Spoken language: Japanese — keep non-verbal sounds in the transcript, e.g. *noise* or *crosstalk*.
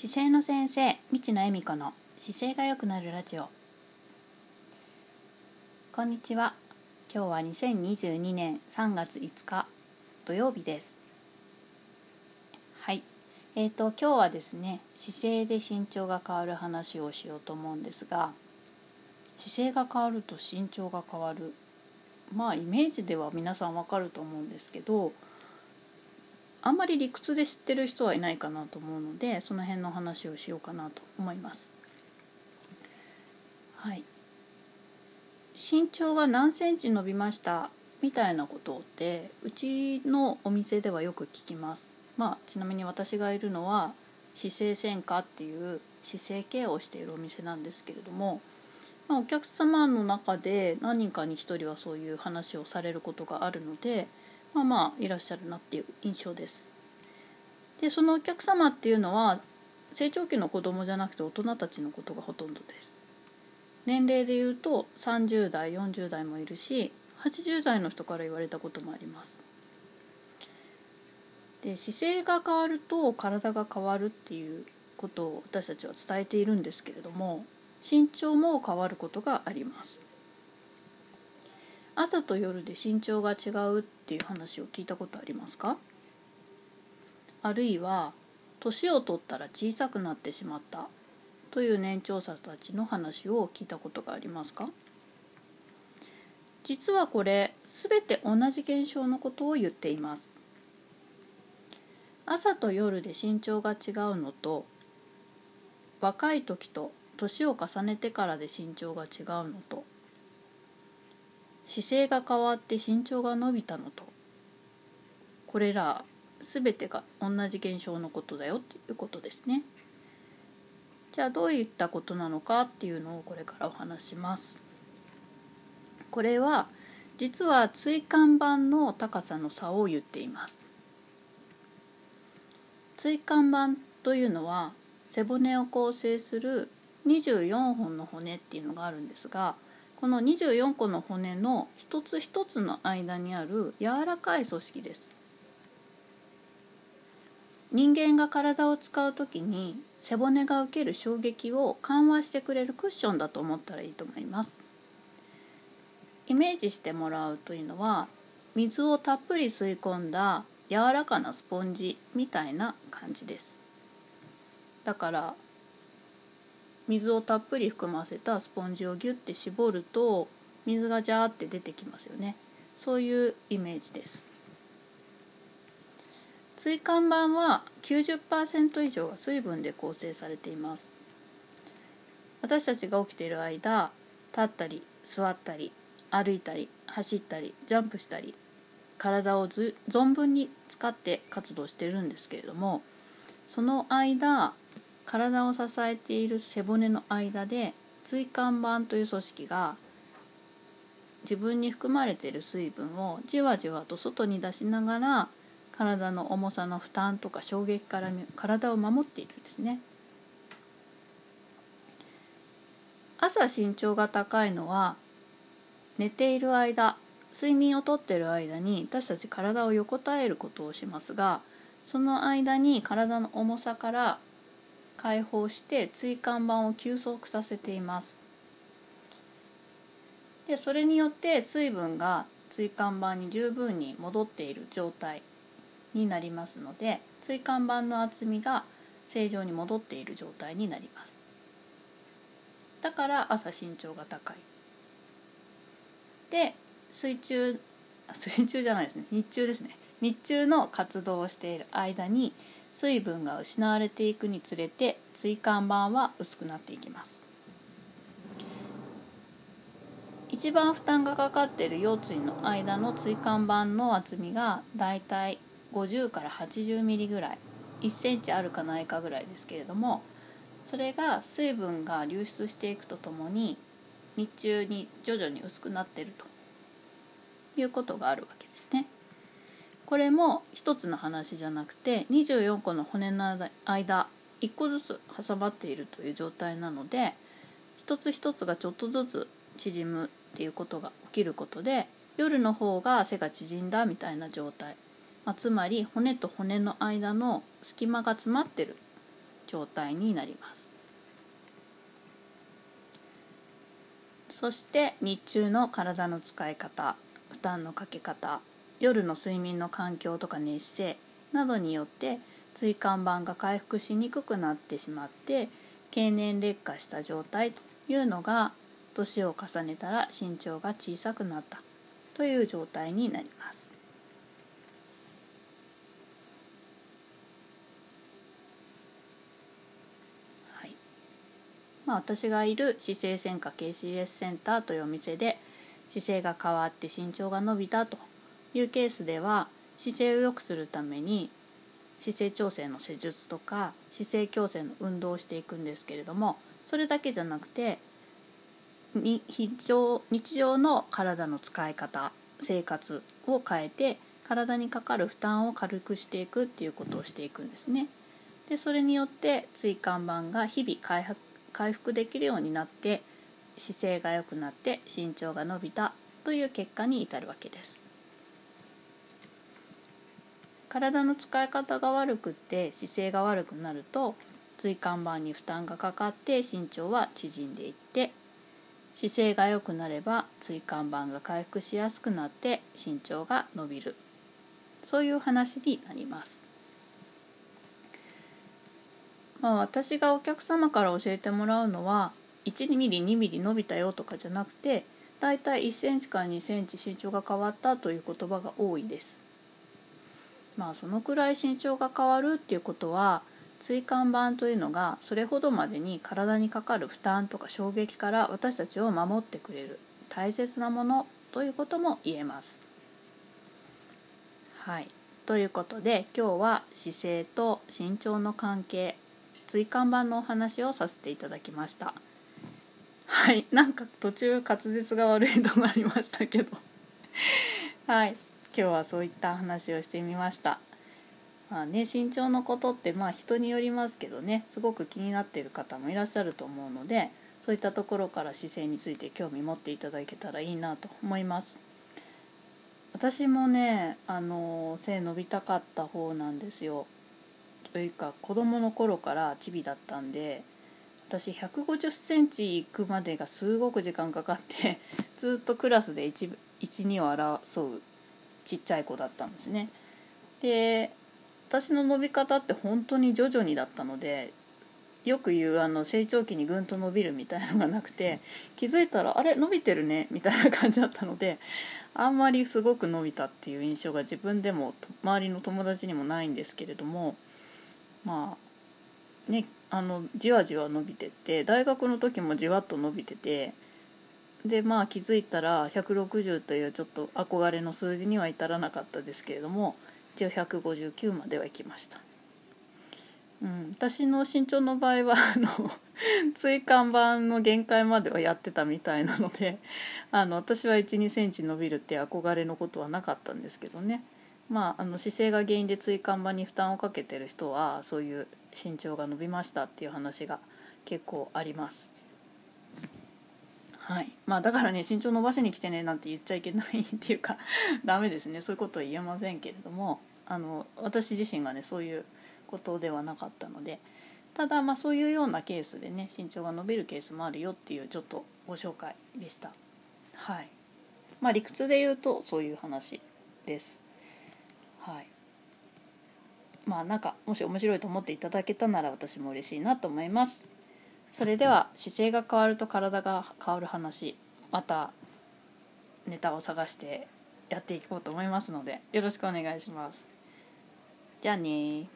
姿勢の先生未知の恵美子の姿勢が良くなるラジオ。こんにちは。今日は2022年3月5日土曜日です。はい。えーと今日はですね姿勢で身長が変わる話をしようと思うんですが姿勢が変わると身長が変わる。まあイメージでは皆さんわかると思うんですけどあんまり理屈で知ってる人はいないかなと思うのでその辺の話をしようかなと思います。はい、身長が何センチ伸びましたみたいなことってうちのお店ではよく聞きます。まあ、ちなみに私がいるのは姿勢専科っていう姿勢ケアをしているお店なんですけれども、まあ、お客様の中で何人かに1人はそういう話をされることがあるのでまあまあいらっしゃるなっていう印象です。でそのお客様っていうのは成長期の子供じゃなくて大人たちのことがほとんどです。年齢でいうと30代40代もいるし80代の人から言われたこともあります。で姿勢が変わると体が変わるっていうことを私たちは伝えているんですけれども身長も変わることがあります。朝と夜で身長が違うっていう話を聞いたことありますか？あるいは年を取ったら小さくなってしまったという年長者たちの話を聞いたことがありますか？実はこれ全て同じ現象のことを言っています。朝と夜で身長が違うのと若い時と年を重ねてからで身長が違うのと姿勢が変わって身長が伸びたのとこれら全てが同じ現象のことだよっていうことですね。じゃあどういったことなのかっていうのをこれからお話します。これは実は椎間板の高さの差を言っています。椎間板というのは背骨を構成する24本の骨っていうのがあるんですがこの24個の骨の一つ一つの間にある柔らかい組織です。人間が体を使う時に背骨が受ける衝撃を緩和してくれるクッションだと思ったらいいと思います。イメージしてもらうというのは水をたっぷり吸い込んだ柔らかなスポンジみたいな感じです。だから水をたっぷり含ませたスポンジをギュッて絞ると水がジャーって出てきますよね。そういうイメージです。椎間板は90%以上が水分で構成されています。私たちが起きている間立ったり座ったり歩いたり走ったりジャンプしたり体を存分に使って活動してるんですけれどもその間体を支えている背骨の間で椎間板という組織が自分に含まれている水分をじわじわと外に出しながら体の重さの負担とか衝撃から体を守っているんですね。朝身長が高いのは寝ている間睡眠をとっている間に私たち体を横たえることをしますがその間に体の重さから解放して椎間板を休息させています。でそれによって水分が椎間板に十分に戻っている状態になりますので椎間板の厚みが正常に戻っている状態になります。だから朝身長が高い。で水中水中じゃないですね。日中ですね。日中の活動をしている間に水分が失われていくにつれて椎間板は薄くなっていきます一番負担がかかっている腰椎の間の椎間板の厚みがだいたい50から80ミリぐらい1センチあるかないかぐらいですけれどもそれが水分が流出していくとともに日中に徐々に薄くなっているということがあるわけですね。これも一つの話じゃなくて24個の骨の間1個ずつ挟まっているという状態なので一つ一つがちょっとずつ縮むっていうことが起きることで夜の方が背が縮んだみたいな状態、まあ、つまり骨と骨の間の隙間が詰まってる状態になります。そして日中の体の使い方負担のかけ方。夜の睡眠の環境とか熱姿勢などによって椎間板が回復しにくくなってしまって経年劣化した状態というのが年を重ねたら身長が小さくなったという状態になります。はいまあ、私がいる姿勢専科 KCS センターというお店で姿勢が変わって身長が伸びたというケースでは姿勢を良くするために姿勢調整の施術とか姿勢矯正の運動をしていくんですけれどもそれだけじゃなくて日常日常の体の使い方生活を変えて体にかかる負担を軽くしていくっていうことをしていくんですね。でそれによって椎間板が日々回復できるようになって姿勢が良くなって身長が伸びたという結果に至るわけです。体の使い方が悪くって姿勢が悪くなると椎間板に負担がかかって身長は縮んでいって姿勢が良くなれば椎間板が回復しやすくなって身長が伸びるそういう話になります。まあ、私がお客様から教えてもらうのは1ミリ2ミリ伸びたよとかじゃなくてだいたい1センチから2センチ身長が変わったという言葉が多いです。まあそのくらい身長が変わるっていうことは椎間板というのがそれほどまでに体にかかる負担とか衝撃から私たちを守ってくれる大切なものということも言えます。はいということで今日は姿勢と身長の関係椎間板のお話をさせていただきました。はいなんか途中滑舌が悪いとこありましたけどはい今日はそういった話をしてみました。まあね、身長のことってまあ人によりますけどねすごく気になっている方もいらっしゃると思うのでそういったところから姿勢について興味持っていただけたらいいなと思います。私もねあの背伸びたかった方なんですよ。というか子供の頃からチビだったんで私150センチ行くまでがすごく時間かかってずっとクラスで12を争うちっちゃい子だったんですね。で私の伸び方って本当に徐々にだったのでよく言うあの成長期にぐんと伸びるみたいのがなくて気づいたらあれ伸びてるねみたいな感じだったのであんまりすごく伸びたっていう印象が自分でも周りの友達にもないんですけれどもまあねあのじわじわ伸びてって大学の時もじわっと伸びててでまあ気づいたら160というちょっと憧れの数字には至らなかったですけれども一応159までは行きました、うん、私の身長の場合はあの椎間板の限界まではやってたみたいなのであの私は1 2センチ伸びるって憧れのことはなかったんですけどねまあ、あの姿勢が原因で椎間板に負担をかけてる人はそういう身長が伸びましたっていう話が結構あります。はい。まあ、だからね身長伸ばしに来てねなんて言っちゃいけないっていうか *laughs* ダメですね。そういうことは言えませんけれどもあの私自身がねそういうことではなかったのでただまあそういうようなケースでね身長が伸びるケースもあるよっていうちょっとご紹介でした。はい。まあ理屈で言うとそういう話です。はい。まあなんかもし面白いと思っていただけたなら私も嬉しいなと思います。それでは姿勢が変わると体が変わる話またネタを探してやっていこうと思いますのでよろしくお願いします。じゃあね